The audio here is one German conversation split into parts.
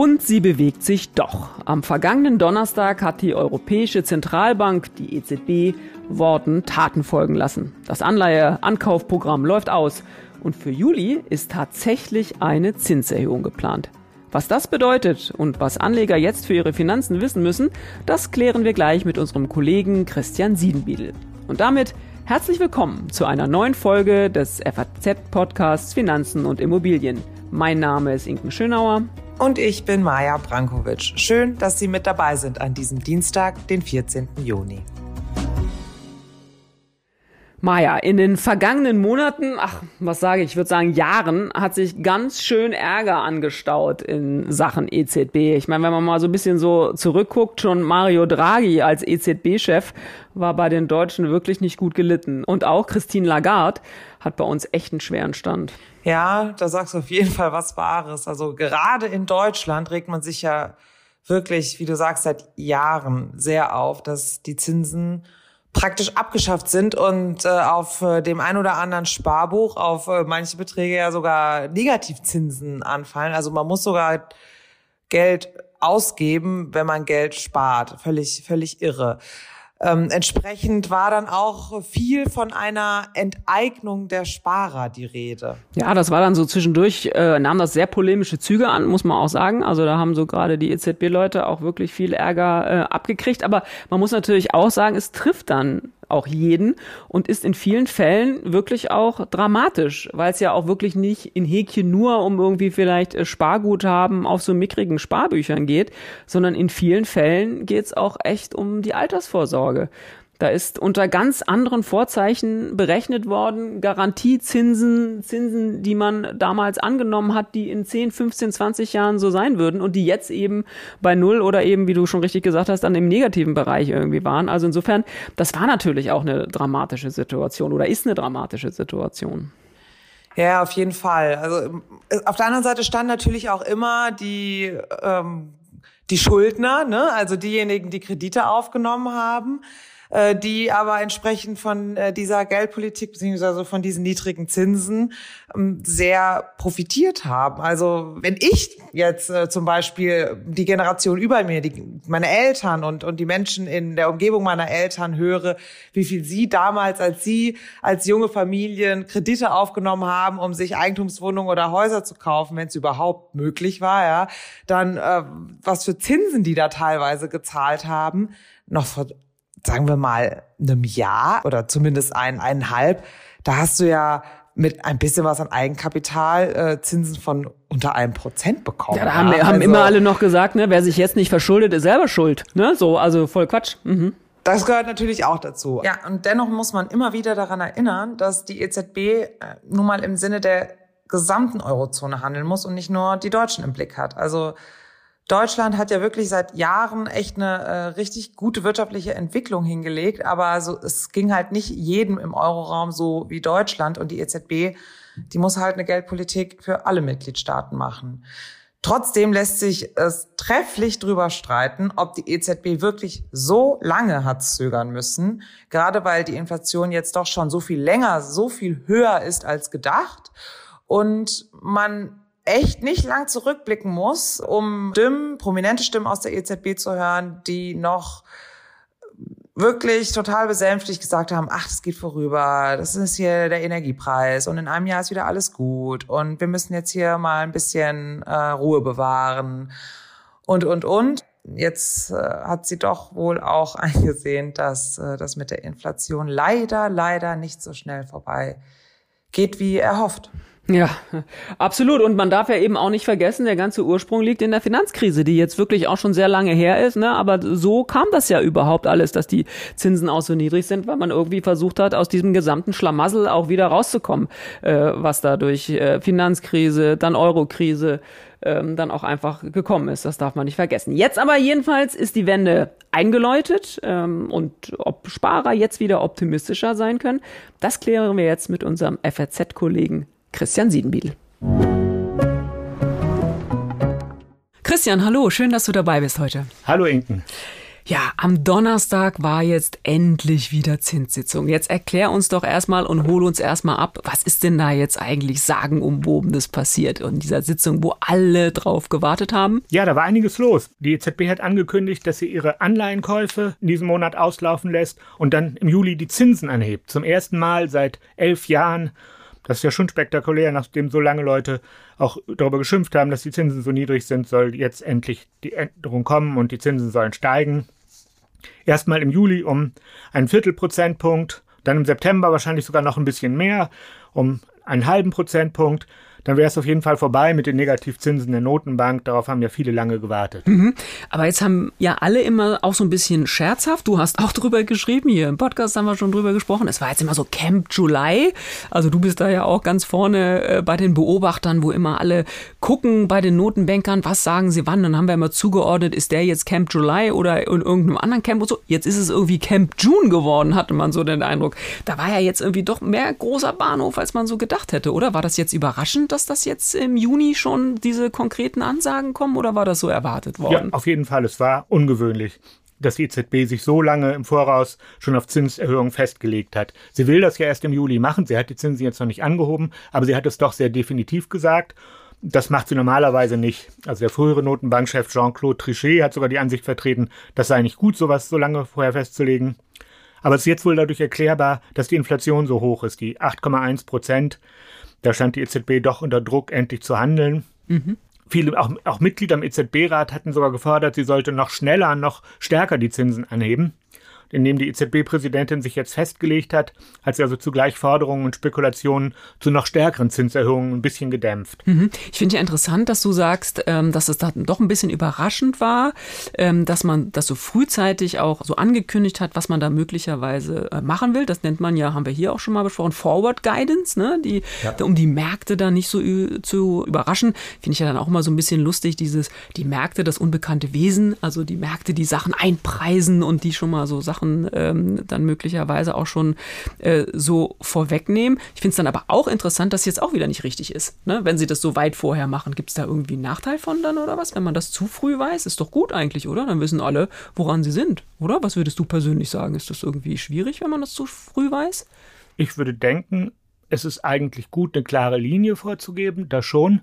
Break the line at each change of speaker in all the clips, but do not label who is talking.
Und sie bewegt sich doch. Am vergangenen Donnerstag hat die Europäische Zentralbank, die EZB, Worten Taten folgen lassen. Das Anleihe-Ankaufprogramm läuft aus. Und für Juli ist tatsächlich eine Zinserhöhung geplant. Was das bedeutet und was Anleger jetzt für ihre Finanzen wissen müssen, das klären wir gleich mit unserem Kollegen Christian Siedenbiedel. Und damit herzlich willkommen zu einer neuen Folge des FAZ-Podcasts Finanzen und Immobilien. Mein Name ist Inken Schönauer.
Und ich bin Maja Brankovic. Schön, dass Sie mit dabei sind an diesem Dienstag, den 14. Juni.
Maja, in den vergangenen Monaten, ach, was sage ich, ich würde sagen Jahren, hat sich ganz schön Ärger angestaut in Sachen EZB. Ich meine, wenn man mal so ein bisschen so zurückguckt, schon Mario Draghi als EZB-Chef war bei den Deutschen wirklich nicht gut gelitten. Und auch Christine Lagarde hat bei uns echt einen schweren Stand.
Ja, da sagst du auf jeden Fall was Wahres. Also gerade in Deutschland regt man sich ja wirklich, wie du sagst, seit Jahren sehr auf, dass die Zinsen praktisch abgeschafft sind und äh, auf äh, dem ein oder anderen Sparbuch auf äh, manche Beträge ja sogar Negativzinsen anfallen. Also man muss sogar Geld ausgeben, wenn man Geld spart. Völlig, völlig irre. Ähm, entsprechend war dann auch viel von einer Enteignung der Sparer die Rede.
Ja, das war dann so zwischendurch, äh, nahm das sehr polemische Züge an, muss man auch sagen. Also da haben so gerade die EZB-Leute auch wirklich viel Ärger äh, abgekriegt. Aber man muss natürlich auch sagen, es trifft dann auch jeden und ist in vielen Fällen wirklich auch dramatisch, weil es ja auch wirklich nicht in Häkchen nur um irgendwie vielleicht äh, Sparguthaben auf so mickrigen Sparbüchern geht, sondern in vielen Fällen geht es auch echt um die Altersvorsorge. Da ist unter ganz anderen Vorzeichen berechnet worden, Garantiezinsen, Zinsen, die man damals angenommen hat, die in 10, 15, 20 Jahren so sein würden und die jetzt eben bei Null oder eben, wie du schon richtig gesagt hast, dann im negativen Bereich irgendwie waren. Also insofern, das war natürlich auch eine dramatische Situation oder ist eine dramatische Situation.
Ja, auf jeden Fall. Also auf der anderen Seite stand natürlich auch immer die ähm, die Schuldner, ne? also diejenigen, die Kredite aufgenommen haben. Äh, die aber entsprechend von äh, dieser Geldpolitik beziehungsweise von diesen niedrigen Zinsen ähm, sehr profitiert haben. Also wenn ich jetzt äh, zum Beispiel die Generation über mir, die, meine Eltern und, und die Menschen in der Umgebung meiner Eltern höre, wie viel sie damals, als sie als junge Familien Kredite aufgenommen haben, um sich Eigentumswohnungen oder Häuser zu kaufen, wenn es überhaupt möglich war, ja, dann äh, was für Zinsen die da teilweise gezahlt haben, noch vor sagen wir mal, einem Jahr oder zumindest ein, eineinhalb, da hast du ja mit ein bisschen was an Eigenkapital äh, Zinsen von unter einem Prozent bekommen.
Ja, da haben, ja, haben also, immer alle noch gesagt, ne, wer sich jetzt nicht verschuldet, ist selber schuld. Ne? So, also voll Quatsch. Mhm.
Das gehört natürlich auch dazu. Ja, und dennoch muss man immer wieder daran erinnern, dass die EZB äh, nun mal im Sinne der gesamten Eurozone handeln muss und nicht nur die Deutschen im Blick hat. Also Deutschland hat ja wirklich seit Jahren echt eine äh, richtig gute wirtschaftliche Entwicklung hingelegt, aber also es ging halt nicht jedem im Euroraum so wie Deutschland und die EZB, die muss halt eine Geldpolitik für alle Mitgliedstaaten machen. Trotzdem lässt sich es trefflich drüber streiten, ob die EZB wirklich so lange hat zögern müssen, gerade weil die Inflation jetzt doch schon so viel länger, so viel höher ist als gedacht und man echt nicht lang zurückblicken muss, um Stimmen, prominente Stimmen aus der EZB zu hören, die noch wirklich total besänftigt gesagt haben, ach, das geht vorüber, das ist hier der Energiepreis und in einem Jahr ist wieder alles gut und wir müssen jetzt hier mal ein bisschen äh, Ruhe bewahren und, und, und. Jetzt äh, hat sie doch wohl auch eingesehen, dass äh, das mit der Inflation leider, leider nicht so schnell vorbei geht, wie erhofft.
Ja, absolut. Und man darf ja eben auch nicht vergessen, der ganze Ursprung liegt in der Finanzkrise, die jetzt wirklich auch schon sehr lange her ist. Ne? Aber so kam das ja überhaupt alles, dass die Zinsen auch so niedrig sind, weil man irgendwie versucht hat, aus diesem gesamten Schlamassel auch wieder rauszukommen, äh, was da durch äh, Finanzkrise, dann Eurokrise, ähm, dann auch einfach gekommen ist. Das darf man nicht vergessen. Jetzt aber jedenfalls ist die Wende eingeläutet ähm, und ob Sparer jetzt wieder optimistischer sein können, das klären wir jetzt mit unserem FRZ-Kollegen Christian Siedenbiedl. Christian, hallo, schön, dass du dabei bist heute.
Hallo Inken.
Ja, am Donnerstag war jetzt endlich wieder Zinssitzung. Jetzt erklär uns doch erstmal und hol uns erstmal ab, was ist denn da jetzt eigentlich sagenumwobenes passiert in dieser Sitzung, wo alle drauf gewartet haben?
Ja, da war einiges los. Die EZB hat angekündigt, dass sie ihre Anleihenkäufe in diesem Monat auslaufen lässt und dann im Juli die Zinsen anhebt. Zum ersten Mal seit elf Jahren. Das ist ja schon spektakulär, nachdem so lange Leute auch darüber geschimpft haben, dass die Zinsen so niedrig sind, soll jetzt endlich die Änderung kommen und die Zinsen sollen steigen. Erstmal im Juli um einen Viertelprozentpunkt, dann im September wahrscheinlich sogar noch ein bisschen mehr, um einen halben Prozentpunkt dann wäre es auf jeden Fall vorbei mit den Negativzinsen der Notenbank. Darauf haben ja viele lange gewartet.
Mhm. Aber jetzt haben ja alle immer auch so ein bisschen scherzhaft. Du hast auch drüber geschrieben, hier im Podcast haben wir schon drüber gesprochen. Es war jetzt immer so Camp July. Also du bist da ja auch ganz vorne äh, bei den Beobachtern, wo immer alle gucken bei den Notenbankern, was sagen sie wann. Dann haben wir immer zugeordnet, ist der jetzt Camp July oder in irgendeinem anderen Camp und so. Jetzt ist es irgendwie Camp June geworden, hatte man so den Eindruck. Da war ja jetzt irgendwie doch mehr großer Bahnhof, als man so gedacht hätte, oder? War das jetzt überraschend? Dass das jetzt im Juni schon diese konkreten Ansagen kommen oder war das so erwartet worden?
Ja, auf jeden Fall. Es war ungewöhnlich dass die EZB sich so lange im Voraus schon auf Zinserhöhungen festgelegt hat. Sie will das ja erst im Juli machen. Sie hat die Zinsen jetzt noch nicht angehoben, aber sie hat es doch sehr definitiv gesagt. Das macht sie normalerweise nicht. Also der frühere Notenbankchef Jean-Claude Trichet hat sogar die Ansicht vertreten, das sei nicht gut, sowas so lange vorher festzulegen. Aber es ist jetzt wohl dadurch erklärbar, dass die Inflation so hoch ist, die 8,1 Prozent. Da stand die EZB doch unter Druck, endlich zu handeln. Mhm. Viele, auch, auch Mitglieder im EZB-Rat hatten sogar gefordert, sie sollte noch schneller, noch stärker die Zinsen anheben in dem die EZB-Präsidentin sich jetzt festgelegt hat, hat sie also zugleich Forderungen und Spekulationen zu noch stärkeren Zinserhöhungen ein bisschen gedämpft.
Mhm. Ich finde ja interessant, dass du sagst, ähm, dass es da doch ein bisschen überraschend war, ähm, dass man das so frühzeitig auch so angekündigt hat, was man da möglicherweise äh, machen will. Das nennt man ja, haben wir hier auch schon mal besprochen, Forward Guidance, ne? die, ja. um die Märkte da nicht so zu überraschen. Finde ich ja dann auch immer so ein bisschen lustig, dieses, die Märkte, das unbekannte Wesen, also die Märkte, die Sachen einpreisen und die schon mal so Sachen Sachen ähm, dann möglicherweise auch schon äh, so vorwegnehmen. Ich finde es dann aber auch interessant, dass jetzt auch wieder nicht richtig ist. Ne? Wenn sie das so weit vorher machen, gibt es da irgendwie einen Nachteil von dann oder was? Wenn man das zu früh weiß, ist doch gut eigentlich, oder? Dann wissen alle, woran sie sind, oder? Was würdest du persönlich sagen? Ist das irgendwie schwierig, wenn man das zu früh weiß?
Ich würde denken, es ist eigentlich gut, eine klare Linie vorzugeben, da schon.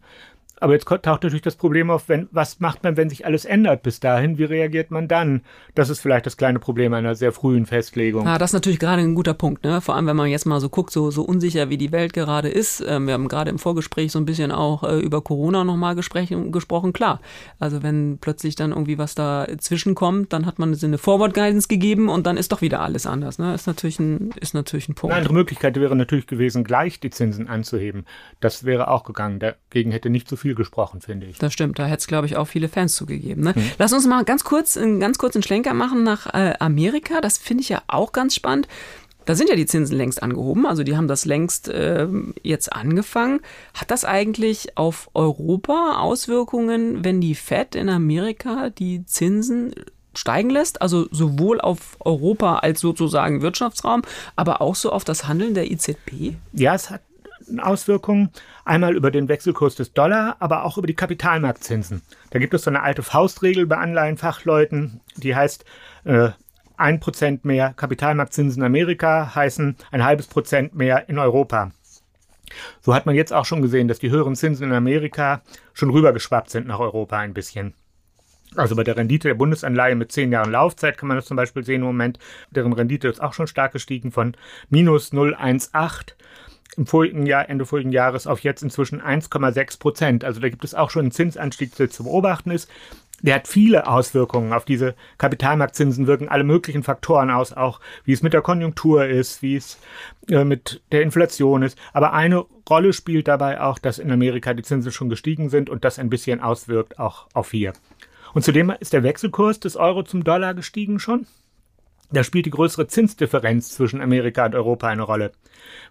Aber jetzt taucht natürlich das Problem auf, wenn, was macht man, wenn sich alles ändert bis dahin? Wie reagiert man dann? Das ist vielleicht das kleine Problem einer sehr frühen Festlegung.
Ja, das ist natürlich gerade ein guter Punkt, ne? Vor allem, wenn man jetzt mal so guckt, so, so unsicher wie die Welt gerade ist. Ähm, wir haben gerade im Vorgespräch so ein bisschen auch äh, über Corona nochmal gesprochen. Klar, also wenn plötzlich dann irgendwie was da zwischenkommt, dann hat man eine Forward Guidance gegeben und dann ist doch wieder alles anders, ne? Ist natürlich ein, ist natürlich ein Punkt.
Eine andere Möglichkeit wäre natürlich gewesen, gleich die Zinsen anzuheben. Das wäre auch gegangen. Dagegen hätte nicht so viel viel gesprochen, finde ich.
Das stimmt, da hätte es, glaube ich, auch viele Fans zugegeben. Ne? Hm. Lass uns mal ganz kurz, einen ganz kurzen Schlenker machen nach äh, Amerika. Das finde ich ja auch ganz spannend. Da sind ja die Zinsen längst angehoben, also die haben das längst äh, jetzt angefangen. Hat das eigentlich auf Europa Auswirkungen, wenn die Fed in Amerika die Zinsen steigen lässt, also sowohl auf Europa als sozusagen Wirtschaftsraum, aber auch so auf das Handeln der EZB?
Ja, es hat Auswirkungen. Einmal über den Wechselkurs des Dollar, aber auch über die Kapitalmarktzinsen. Da gibt es so eine alte Faustregel bei Anleihenfachleuten, die heißt, äh, ein Prozent mehr Kapitalmarktzinsen in Amerika heißen ein halbes Prozent mehr in Europa. So hat man jetzt auch schon gesehen, dass die höheren Zinsen in Amerika schon rübergeschwappt sind nach Europa ein bisschen. Also bei der Rendite der Bundesanleihe mit zehn Jahren Laufzeit kann man das zum Beispiel sehen im Moment. Deren Rendite ist auch schon stark gestiegen von minus 0,18 im vorigen Jahr, Ende vorigen Jahres auf jetzt inzwischen 1,6 Prozent. Also da gibt es auch schon einen Zinsanstieg, der zu beobachten ist. Der hat viele Auswirkungen auf diese Kapitalmarktzinsen, wirken alle möglichen Faktoren aus, auch wie es mit der Konjunktur ist, wie es äh, mit der Inflation ist. Aber eine Rolle spielt dabei auch, dass in Amerika die Zinsen schon gestiegen sind und das ein bisschen auswirkt auch auf hier. Und zudem ist der Wechselkurs des Euro zum Dollar gestiegen schon. Da spielt die größere Zinsdifferenz zwischen Amerika und Europa eine Rolle.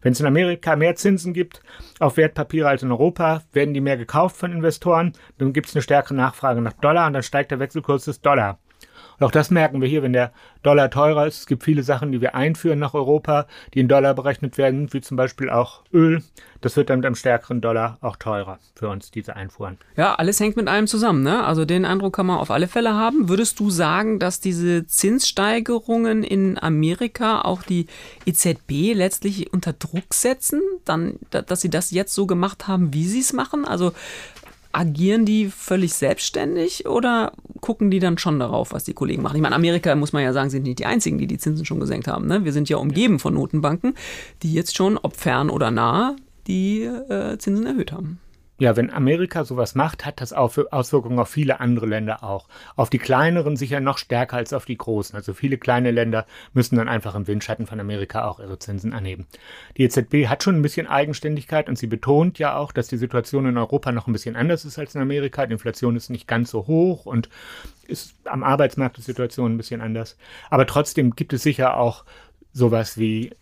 Wenn es in Amerika mehr Zinsen gibt auf Wertpapiere als in Europa, werden die mehr gekauft von Investoren, dann gibt es eine stärkere Nachfrage nach Dollar und dann steigt der Wechselkurs des Dollar. Und auch das merken wir hier, wenn der Dollar teurer ist. Es gibt viele Sachen, die wir einführen nach Europa, die in Dollar berechnet werden, wie zum Beispiel auch Öl. Das wird dann mit einem stärkeren Dollar auch teurer für uns, diese Einfuhren.
Ja, alles hängt mit allem zusammen. Ne? Also den Eindruck kann man auf alle Fälle haben. Würdest du sagen, dass diese Zinssteigerungen in Amerika auch die EZB letztlich unter Druck setzen, dann, dass sie das jetzt so gemacht haben, wie sie es machen? Also agieren die völlig selbstständig oder gucken die dann schon darauf, was die Kollegen machen? Ich meine, Amerika, muss man ja sagen, sind nicht die einzigen, die die Zinsen schon gesenkt haben. Ne? Wir sind ja umgeben von Notenbanken, die jetzt schon, ob fern oder nah, die äh, Zinsen erhöht haben.
Ja, wenn Amerika sowas macht, hat das Auswirkungen auf viele andere Länder auch. Auf die kleineren sicher noch stärker als auf die großen. Also viele kleine Länder müssen dann einfach im Windschatten von Amerika auch ihre Zinsen anheben. Die EZB hat schon ein bisschen Eigenständigkeit und sie betont ja auch, dass die Situation in Europa noch ein bisschen anders ist als in Amerika. Die Inflation ist nicht ganz so hoch und ist am Arbeitsmarkt die Situation ein bisschen anders. Aber trotzdem gibt es sicher auch sowas wie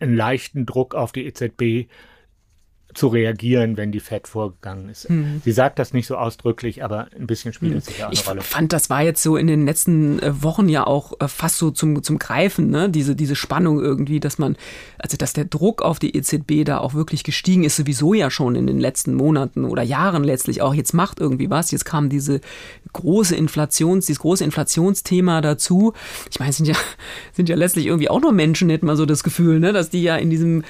einen leichten Druck auf die EZB, zu reagieren, wenn die Fed vorgegangen ist. Mhm. Sie sagt das nicht so ausdrücklich, aber ein bisschen spielt es sicher auch eine
ich
Rolle.
Ich fand, das war jetzt so in den letzten äh, Wochen ja auch äh, fast so zum, zum Greifen, ne? diese, diese Spannung irgendwie, dass man, also dass der Druck auf die EZB da auch wirklich gestiegen ist, sowieso ja schon in den letzten Monaten oder Jahren letztlich auch. Jetzt macht irgendwie was. Jetzt kam diese große Inflations, dieses große Inflationsthema dazu. Ich meine, es sind ja, sind ja letztlich irgendwie auch nur Menschen, hätte man so das Gefühl, ne? dass die ja in diesem,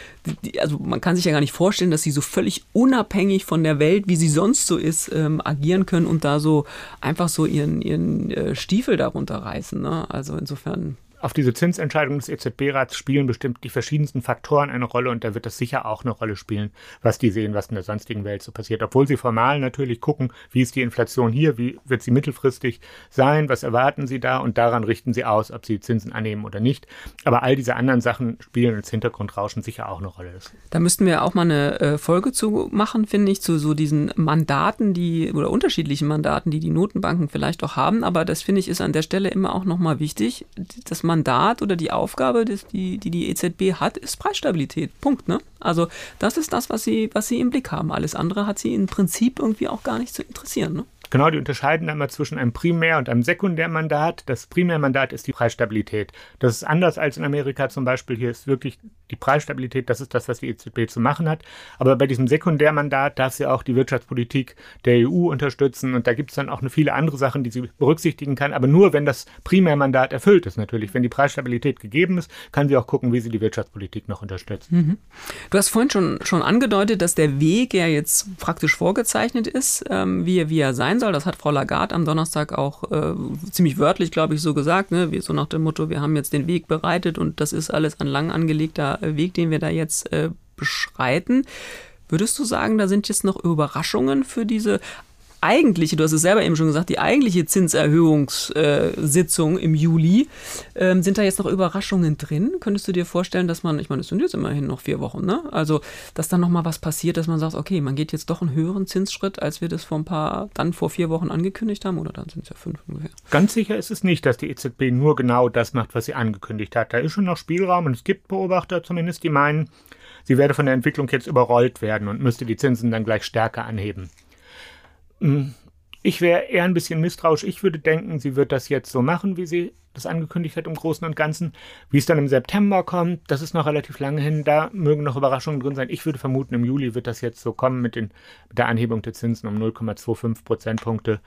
die, also man kann sich ja gar nicht vorstellen, dass sie so völlig unabhängig von der Welt, wie sie sonst so ist, ähm, agieren können und da so einfach so ihren, ihren äh, Stiefel darunter reißen. Ne? Also insofern
auf diese Zinsentscheidung des EZB-Rats spielen bestimmt die verschiedensten Faktoren eine Rolle und da wird das sicher auch eine Rolle spielen, was die sehen, was in der sonstigen Welt so passiert. Obwohl sie formal natürlich gucken, wie ist die Inflation hier, wie wird sie mittelfristig sein, was erwarten sie da und daran richten sie aus, ob sie Zinsen annehmen oder nicht. Aber all diese anderen Sachen spielen ins Hintergrundrauschen sicher auch eine Rolle.
Da müssten wir auch mal eine äh, Folge zu machen, finde ich, zu so diesen Mandaten, die oder unterschiedlichen Mandaten, die die Notenbanken vielleicht auch haben. Aber das finde ich ist an der Stelle immer auch nochmal wichtig, dass man Mandat oder die Aufgabe, die die, die EZB hat, ist Preisstabilität. Punkt. Ne? Also das ist das, was sie, was sie im Blick haben. Alles andere hat sie im Prinzip irgendwie auch gar nicht zu interessieren. Ne?
Genau, die unterscheiden einmal zwischen einem Primär- und einem Sekundärmandat. Das Primärmandat ist die Preisstabilität. Das ist anders als in Amerika zum Beispiel. Hier ist wirklich die Preisstabilität, das ist das, was die EZB zu machen hat. Aber bei diesem Sekundärmandat darf sie auch die Wirtschaftspolitik der EU unterstützen. Und da gibt es dann auch viele andere Sachen, die sie berücksichtigen kann. Aber nur, wenn das Primärmandat erfüllt ist natürlich. Wenn die Preisstabilität gegeben ist, kann sie auch gucken, wie sie die Wirtschaftspolitik noch unterstützt. Mhm.
Du hast vorhin schon, schon angedeutet, dass der Weg ja jetzt praktisch vorgezeichnet ist, ähm, wie, wie er sein soll. Das hat Frau Lagarde am Donnerstag auch äh, ziemlich wörtlich, glaube ich, so gesagt. Ne? So nach dem Motto, wir haben jetzt den Weg bereitet und das ist alles ein lang angelegter Weg, den wir da jetzt äh, beschreiten. Würdest du sagen, da sind jetzt noch Überraschungen für diese eigentliche, du hast es selber eben schon gesagt, die eigentliche Zinserhöhungssitzung im Juli, ähm, sind da jetzt noch Überraschungen drin? Könntest du dir vorstellen, dass man, ich meine, es sind jetzt immerhin noch vier Wochen, ne? Also, dass dann nochmal was passiert, dass man sagt, okay, man geht jetzt doch einen höheren Zinsschritt, als wir das vor ein paar, dann vor vier Wochen angekündigt haben, oder dann sind es ja fünf ungefähr.
Ganz sicher ist es nicht, dass die EZB nur genau das macht, was sie angekündigt hat. Da ist schon noch Spielraum und es gibt Beobachter zumindest, die meinen, sie werde von der Entwicklung jetzt überrollt werden und müsste die Zinsen dann gleich stärker anheben. Hm, ich wäre eher ein bisschen misstrauisch. Ich würde denken, sie wird das jetzt so machen, wie sie das angekündigt hat im Großen und Ganzen. Wie es dann im September kommt, das ist noch relativ lange hin. Da mögen noch Überraschungen drin sein. Ich würde vermuten, im Juli wird das jetzt so kommen mit, den, mit der Anhebung der Zinsen um 0,25 Prozentpunkte.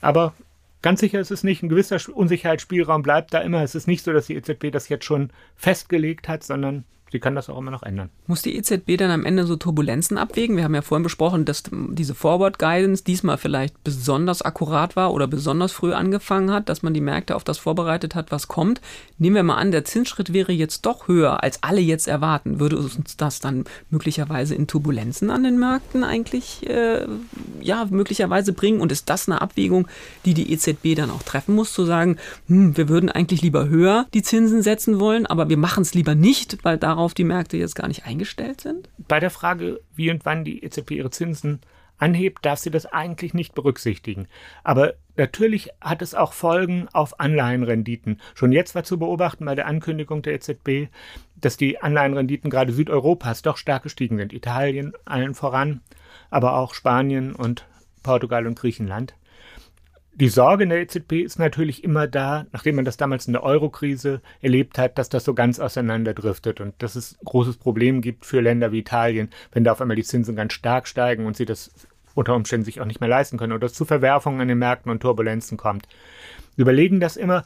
Aber ganz sicher ist es nicht. Ein gewisser Unsicherheitsspielraum bleibt da immer. Es ist nicht so, dass die EZB das jetzt schon festgelegt hat, sondern Sie kann das auch immer noch ändern.
Muss die EZB dann am Ende so Turbulenzen abwägen? Wir haben ja vorhin besprochen, dass diese Forward Guidance diesmal vielleicht besonders akkurat war oder besonders früh angefangen hat, dass man die Märkte auf das vorbereitet hat, was kommt. Nehmen wir mal an, der Zinsschritt wäre jetzt doch höher, als alle jetzt erwarten. Würde uns das dann möglicherweise in Turbulenzen an den Märkten eigentlich äh, ja möglicherweise bringen? Und ist das eine Abwägung, die die EZB dann auch treffen muss, zu sagen, hm, wir würden eigentlich lieber höher die Zinsen setzen wollen, aber wir machen es lieber nicht, weil darauf darauf die Märkte jetzt gar nicht eingestellt sind?
Bei der Frage, wie und wann die EZB ihre Zinsen anhebt, darf sie das eigentlich nicht berücksichtigen. Aber natürlich hat es auch Folgen auf Anleihenrenditen. Schon jetzt war zu beobachten bei der Ankündigung der EZB, dass die Anleihenrenditen gerade Südeuropas doch stark gestiegen sind. Italien allen voran, aber auch Spanien und Portugal und Griechenland. Die Sorge in der EZB ist natürlich immer da, nachdem man das damals in der Euro-Krise erlebt hat, dass das so ganz auseinanderdriftet und dass es großes Problem gibt für Länder wie Italien, wenn da auf einmal die Zinsen ganz stark steigen und sie das unter Umständen sich auch nicht mehr leisten können oder es zu Verwerfungen an den Märkten und Turbulenzen kommt. Überlegen das immer,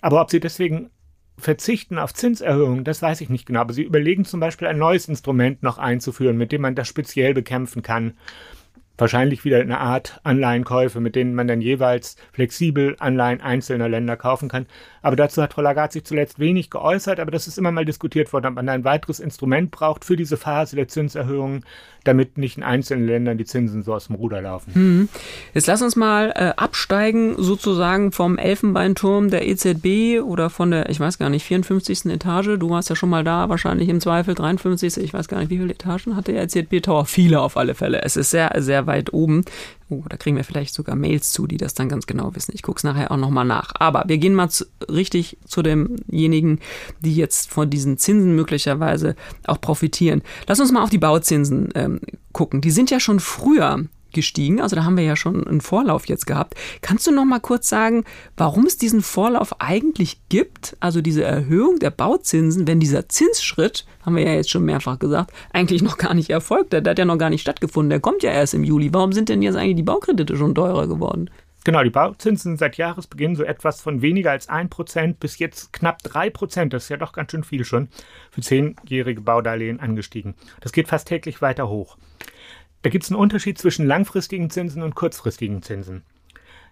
aber ob sie deswegen verzichten auf Zinserhöhungen, das weiß ich nicht genau. Aber sie überlegen zum Beispiel ein neues Instrument noch einzuführen, mit dem man das speziell bekämpfen kann wahrscheinlich wieder eine Art Anleihenkäufe, mit denen man dann jeweils flexibel Anleihen einzelner Länder kaufen kann. Aber dazu hat Frau Lagarde sich zuletzt wenig geäußert, aber das ist immer mal diskutiert worden, ob man ein weiteres Instrument braucht für diese Phase der Zinserhöhungen, damit nicht in einzelnen Ländern die Zinsen so aus dem Ruder laufen.
Hm. Jetzt lass uns mal äh, absteigen, sozusagen vom Elfenbeinturm der EZB oder von der, ich weiß gar nicht, 54. Etage. Du warst ja schon mal da, wahrscheinlich im Zweifel 53. Ich weiß gar nicht, wie viele Etagen hat der EZB-Tower? Viele auf alle Fälle. Es ist sehr, sehr weit oben. Oh, da kriegen wir vielleicht sogar Mails zu, die das dann ganz genau wissen. Ich gucke es nachher auch nochmal nach. Aber wir gehen mal zu, richtig zu demjenigen, die jetzt von diesen Zinsen möglicherweise auch profitieren. Lass uns mal auf die Bauzinsen ähm, gucken. Die sind ja schon früher gestiegen. Also da haben wir ja schon einen Vorlauf jetzt gehabt. Kannst du noch mal kurz sagen, warum es diesen Vorlauf eigentlich gibt? Also diese Erhöhung der Bauzinsen, wenn dieser Zinsschritt, haben wir ja jetzt schon mehrfach gesagt, eigentlich noch gar nicht erfolgt. Der, der hat ja noch gar nicht stattgefunden. Der kommt ja erst im Juli. Warum sind denn jetzt eigentlich die Baukredite schon teurer geworden?
Genau, die Bauzinsen seit Jahresbeginn so etwas von weniger als 1% bis jetzt knapp 3%, das ist ja doch ganz schön viel schon, für zehnjährige Baudarlehen angestiegen. Das geht fast täglich weiter hoch. Da gibt es einen Unterschied zwischen langfristigen Zinsen und kurzfristigen Zinsen.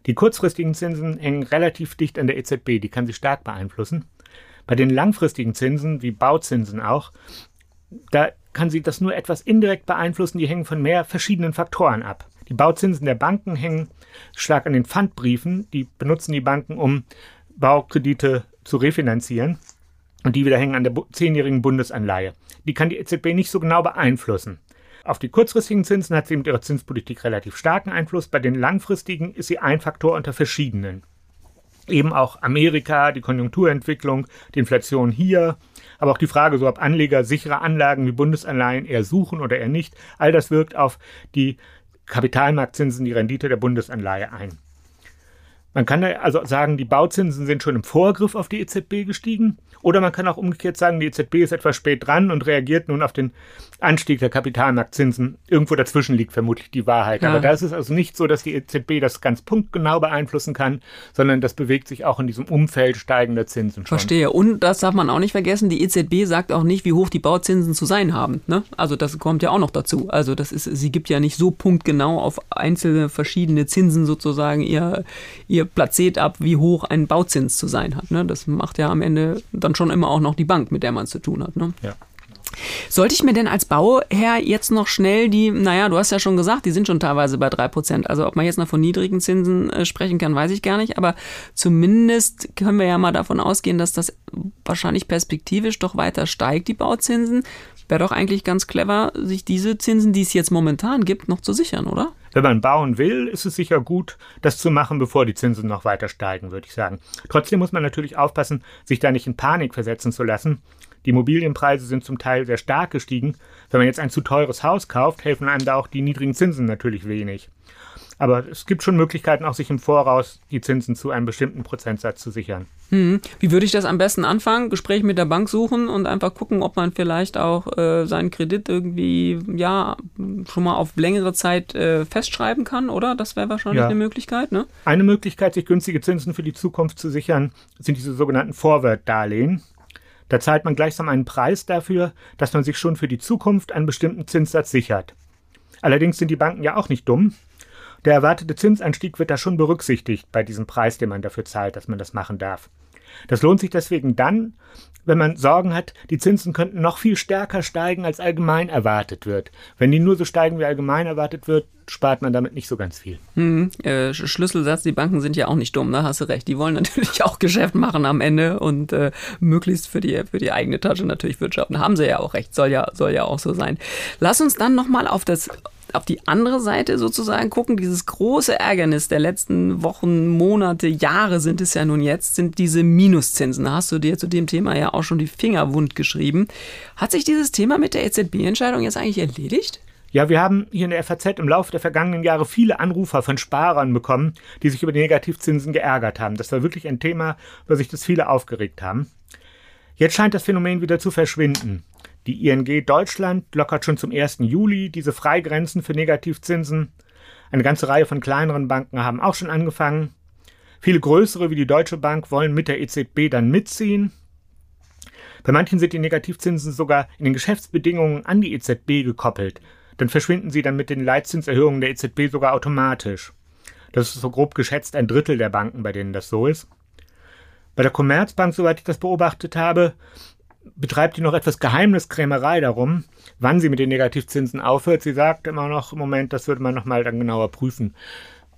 Die kurzfristigen Zinsen hängen relativ dicht an der EZB, die kann sie stark beeinflussen. Bei den langfristigen Zinsen, wie Bauzinsen auch, da kann sie das nur etwas indirekt beeinflussen, die hängen von mehr verschiedenen Faktoren ab. Die Bauzinsen der Banken hängen stark an den Pfandbriefen, die benutzen die Banken, um Baukredite zu refinanzieren. Und die wieder hängen an der zehnjährigen Bundesanleihe. Die kann die EZB nicht so genau beeinflussen. Auf die kurzfristigen Zinsen hat sie mit ihrer Zinspolitik relativ starken Einfluss. Bei den langfristigen ist sie ein Faktor unter verschiedenen. Eben auch Amerika, die Konjunkturentwicklung, die Inflation hier, aber auch die Frage, so ob Anleger sichere Anlagen wie Bundesanleihen eher suchen oder eher nicht. All das wirkt auf die Kapitalmarktzinsen, die Rendite der Bundesanleihe ein. Man kann also sagen, die Bauzinsen sind schon im Vorgriff auf die EZB gestiegen. Oder man kann auch umgekehrt sagen, die EZB ist etwas spät dran und reagiert nun auf den Anstieg der Kapitalmarktzinsen. Irgendwo dazwischen liegt vermutlich die Wahrheit. Ja. Aber da ist es also nicht so, dass die EZB das ganz punktgenau beeinflussen kann, sondern das bewegt sich auch in diesem Umfeld steigender Zinsen
schon. Verstehe. Und das darf man auch nicht vergessen, die EZB sagt auch nicht, wie hoch die Bauzinsen zu sein haben. Ne? Also das kommt ja auch noch dazu. Also das ist, sie gibt ja nicht so punktgenau auf einzelne verschiedene Zinsen sozusagen ihr, ihr Placet ab, wie hoch ein Bauzins zu sein hat. Ne? Das macht ja am Ende dann schon immer auch noch die Bank, mit der man es zu tun hat. Ne? Ja. Sollte ich mir denn als Bauherr jetzt noch schnell die, naja, du hast ja schon gesagt, die sind schon teilweise bei 3%. Also ob man jetzt noch von niedrigen Zinsen äh, sprechen kann, weiß ich gar nicht. Aber zumindest können wir ja mal davon ausgehen, dass das wahrscheinlich perspektivisch doch weiter steigt, die Bauzinsen. Wäre doch eigentlich ganz clever, sich diese Zinsen, die es jetzt momentan gibt, noch zu sichern, oder?
Wenn man bauen will, ist es sicher gut, das zu machen, bevor die Zinsen noch weiter steigen, würde ich sagen. Trotzdem muss man natürlich aufpassen, sich da nicht in Panik versetzen zu lassen. Die Immobilienpreise sind zum Teil sehr stark gestiegen. Wenn man jetzt ein zu teures Haus kauft, helfen einem da auch die niedrigen Zinsen natürlich wenig. Aber es gibt schon Möglichkeiten, auch sich im Voraus die Zinsen zu einem bestimmten Prozentsatz zu sichern.
Hm. Wie würde ich das am besten anfangen? Gespräch mit der Bank suchen und einfach gucken, ob man vielleicht auch äh, seinen Kredit irgendwie ja schon mal auf längere Zeit äh, festschreiben kann, oder? Das wäre wahrscheinlich ja. eine Möglichkeit, ne?
Eine Möglichkeit, sich günstige Zinsen für die Zukunft zu sichern, sind diese sogenannten Forward-Darlehen. Da zahlt man gleichsam einen Preis dafür, dass man sich schon für die Zukunft einen bestimmten Zinssatz sichert. Allerdings sind die Banken ja auch nicht dumm. Der erwartete Zinsanstieg wird da schon berücksichtigt bei diesem Preis, den man dafür zahlt, dass man das machen darf. Das lohnt sich deswegen dann, wenn man Sorgen hat, die Zinsen könnten noch viel stärker steigen, als allgemein erwartet wird. Wenn die nur so steigen, wie allgemein erwartet wird, spart man damit nicht so ganz viel.
Hm, äh, Schlüsselsatz, die Banken sind ja auch nicht dumm, da ne? hast du recht. Die wollen natürlich auch Geschäft machen am Ende und äh, möglichst für die, für die eigene Tasche natürlich wirtschaften. Haben sie ja auch recht, soll ja, soll ja auch so sein. Lass uns dann nochmal auf das auf die andere Seite sozusagen gucken, dieses große Ärgernis der letzten Wochen, Monate, Jahre sind es ja nun jetzt, sind diese Minuszinsen. Da hast du dir zu dem Thema ja auch schon die Finger wund geschrieben. Hat sich dieses Thema mit der EZB-Entscheidung jetzt eigentlich erledigt?
Ja, wir haben hier in der FAZ im Laufe der vergangenen Jahre viele Anrufer von Sparern bekommen, die sich über die Negativzinsen geärgert haben. Das war wirklich ein Thema, über sich das viele aufgeregt haben. Jetzt scheint das Phänomen wieder zu verschwinden. Die ING Deutschland lockert schon zum 1. Juli diese Freigrenzen für Negativzinsen. Eine ganze Reihe von kleineren Banken haben auch schon angefangen. Viele größere wie die Deutsche Bank wollen mit der EZB dann mitziehen. Bei manchen sind die Negativzinsen sogar in den Geschäftsbedingungen an die EZB gekoppelt. Dann verschwinden sie dann mit den Leitzinserhöhungen der EZB sogar automatisch. Das ist so grob geschätzt ein Drittel der Banken, bei denen das so ist. Bei der Commerzbank, soweit ich das beobachtet habe, betreibt die noch etwas Geheimniskrämerei darum, wann sie mit den Negativzinsen aufhört. Sie sagt immer noch im Moment, das würde man noch mal dann genauer prüfen.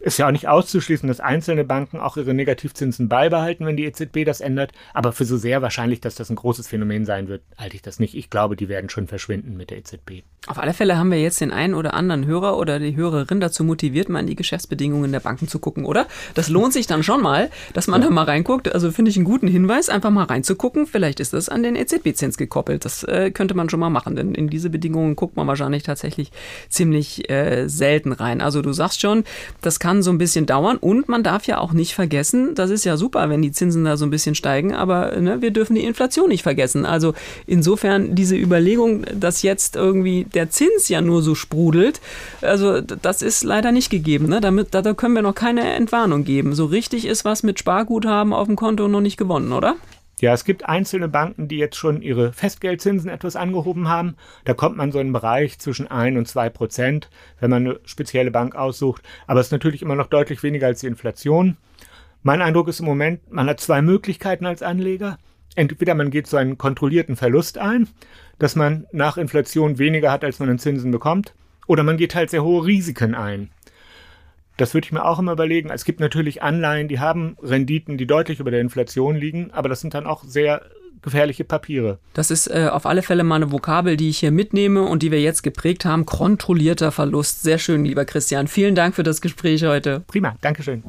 Ist ja auch nicht auszuschließen, dass einzelne Banken auch ihre Negativzinsen beibehalten, wenn die EZB das ändert. Aber für so sehr wahrscheinlich, dass das ein großes Phänomen sein wird, halte ich das nicht. Ich glaube, die werden schon verschwinden mit der EZB.
Auf alle Fälle haben wir jetzt den einen oder anderen Hörer oder die Hörerin dazu motiviert, mal in die Geschäftsbedingungen der Banken zu gucken, oder? Das lohnt sich dann schon mal, dass man ja. da mal reinguckt. Also finde ich einen guten Hinweis, einfach mal reinzugucken. Vielleicht ist das an den EZB-Zins gekoppelt. Das äh, könnte man schon mal machen, denn in diese Bedingungen guckt man wahrscheinlich tatsächlich ziemlich äh, selten rein. Also du sagst schon, das kann kann so ein bisschen dauern und man darf ja auch nicht vergessen, das ist ja super, wenn die Zinsen da so ein bisschen steigen, aber ne, wir dürfen die Inflation nicht vergessen. Also insofern diese Überlegung, dass jetzt irgendwie der Zins ja nur so sprudelt, also das ist leider nicht gegeben. Ne? Damit, da, da können wir noch keine Entwarnung geben. So richtig ist was mit Sparguthaben auf dem Konto noch nicht gewonnen, oder?
Ja, es gibt einzelne Banken, die jetzt schon ihre Festgeldzinsen etwas angehoben haben. Da kommt man so in einen Bereich zwischen ein und zwei Prozent, wenn man eine spezielle Bank aussucht. Aber es ist natürlich immer noch deutlich weniger als die Inflation. Mein Eindruck ist im Moment, man hat zwei Möglichkeiten als Anleger. Entweder man geht so einen kontrollierten Verlust ein, dass man nach Inflation weniger hat, als man in Zinsen bekommt, oder man geht halt sehr hohe Risiken ein. Das würde ich mir auch immer überlegen. Es gibt natürlich Anleihen, die haben Renditen, die deutlich über der Inflation liegen, aber das sind dann auch sehr gefährliche Papiere.
Das ist äh, auf alle Fälle mal eine Vokabel, die ich hier mitnehme und die wir jetzt geprägt haben. Kontrollierter Verlust. Sehr schön, lieber Christian. Vielen Dank für das Gespräch heute.
Prima, Dankeschön.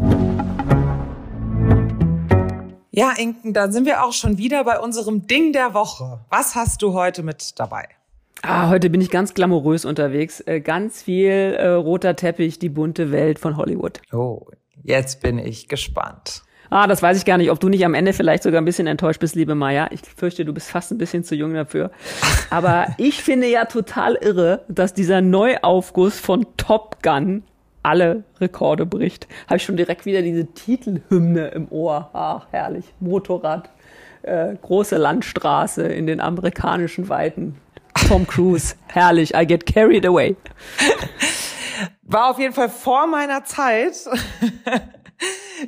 Ja, Inken, da sind wir auch schon wieder bei unserem Ding der Woche. Was hast du heute mit dabei?
Ah, heute bin ich ganz glamourös unterwegs. Äh, ganz viel äh, roter Teppich, die bunte Welt von Hollywood.
Oh, jetzt bin ich gespannt.
Ah, das weiß ich gar nicht, ob du nicht am Ende vielleicht sogar ein bisschen enttäuscht bist, liebe Maya. Ich fürchte, du bist fast ein bisschen zu jung dafür. Aber ich finde ja total irre, dass dieser Neuaufguss von Top Gun alle Rekorde bricht. Habe ich schon direkt wieder diese Titelhymne im Ohr. Ach, herrlich. Motorrad, äh, große Landstraße in den amerikanischen Weiten. Tom Cruise. Herrlich. I get carried away.
War auf jeden Fall vor meiner Zeit.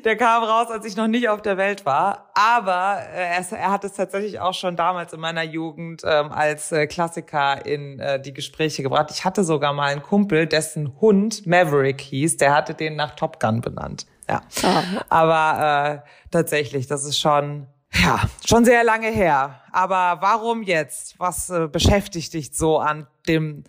Der kam raus, als ich noch nicht auf der Welt war. Aber äh, er, er hat es tatsächlich auch schon damals in meiner Jugend ähm, als äh, Klassiker in äh, die Gespräche gebracht. Ich hatte sogar mal einen Kumpel, dessen Hund Maverick hieß. Der hatte den nach Top Gun benannt. Ja. Ah. Aber äh, tatsächlich, das ist schon ja, schon sehr lange her. Aber warum jetzt? Was äh, beschäftigt dich so an dem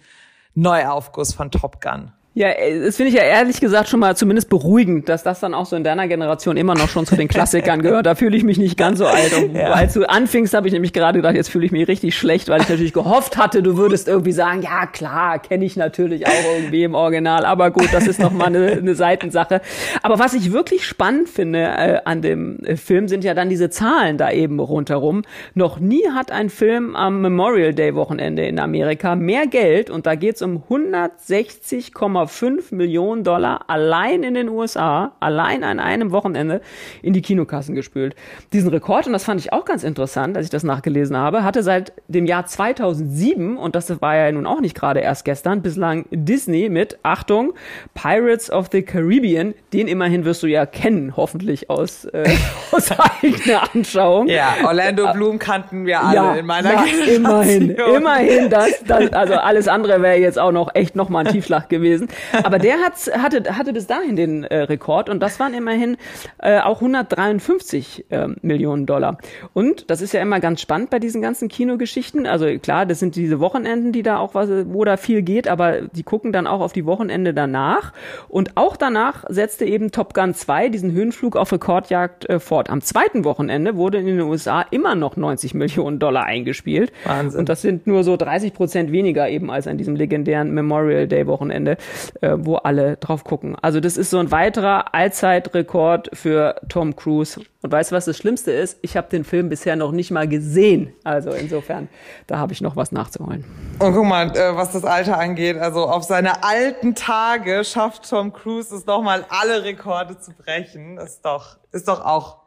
Neuaufguss von Top Gun?
Ja, äh, das finde ich ja ehrlich gesagt schon mal zumindest beruhigend, dass das dann auch so in deiner Generation immer noch schon zu den Klassikern gehört. Da fühle ich mich nicht ganz so alt. Und ja. als du anfingst, habe ich nämlich gerade gedacht, jetzt fühle ich mich richtig schlecht, weil ich natürlich gehofft hatte, du würdest irgendwie sagen, ja klar, kenne ich natürlich auch irgendwie im Original. Aber gut, das ist noch mal eine, eine Seitensache. Aber was ich wirklich spannend finde äh, an dem äh, Film sind ja dann diese Zahlen da eben rundherum. Noch nie hat ein Film am Memorial Day Wochenende in Amerika mehr Geld und da geht es um 160, 1,5 Millionen Dollar allein in den USA, allein an einem Wochenende in die Kinokassen gespült. Diesen Rekord, und das fand ich auch ganz interessant, als ich das nachgelesen habe, hatte seit dem Jahr 2007, und das war ja nun auch nicht gerade erst gestern, bislang Disney mit, Achtung, Pirates of the Caribbean, den immerhin wirst du ja kennen, hoffentlich aus, äh, aus eigener Anschauung.
Ja, Orlando Bloom kannten wir alle ja, in meiner na,
Generation. Immerhin, immerhin das, das, also alles andere wäre jetzt auch noch echt nochmal ein Tiefschlag gewesen. Aber der hat, hatte, hatte bis dahin den äh, Rekord und das waren immerhin äh, auch 153 äh, Millionen Dollar. Und das ist ja immer ganz spannend bei diesen ganzen Kinogeschichten. Also klar, das sind diese Wochenenden, die da auch was, wo da viel geht, aber die gucken dann auch auf die Wochenende danach. Und auch danach setzte eben Top Gun 2 diesen Höhenflug auf Rekordjagd äh, fort. Am zweiten Wochenende wurde in den USA immer noch 90 Millionen Dollar eingespielt. Wahnsinn. Und das sind nur so 30 Prozent weniger eben als an diesem legendären Memorial Day Wochenende, äh, wo alle drauf gucken. Also das ist so ein weiterer Allzeitrekord für Tom Cruise. Und weißt du, was das Schlimmste ist? Ich habe den Film bisher noch nicht mal gesehen. Also insofern, da habe ich noch was nachzuholen.
Und guck mal, äh, was das Alter angeht, also auf seine alten Tage schafft Tom Cruise es nochmal alle Rekorde zu brechen. Das ist doch, ist doch auch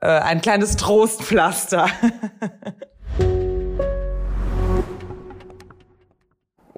äh, ein kleines Trostpflaster.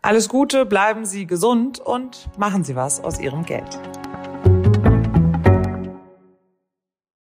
Alles Gute, bleiben Sie gesund und machen Sie was aus Ihrem Geld.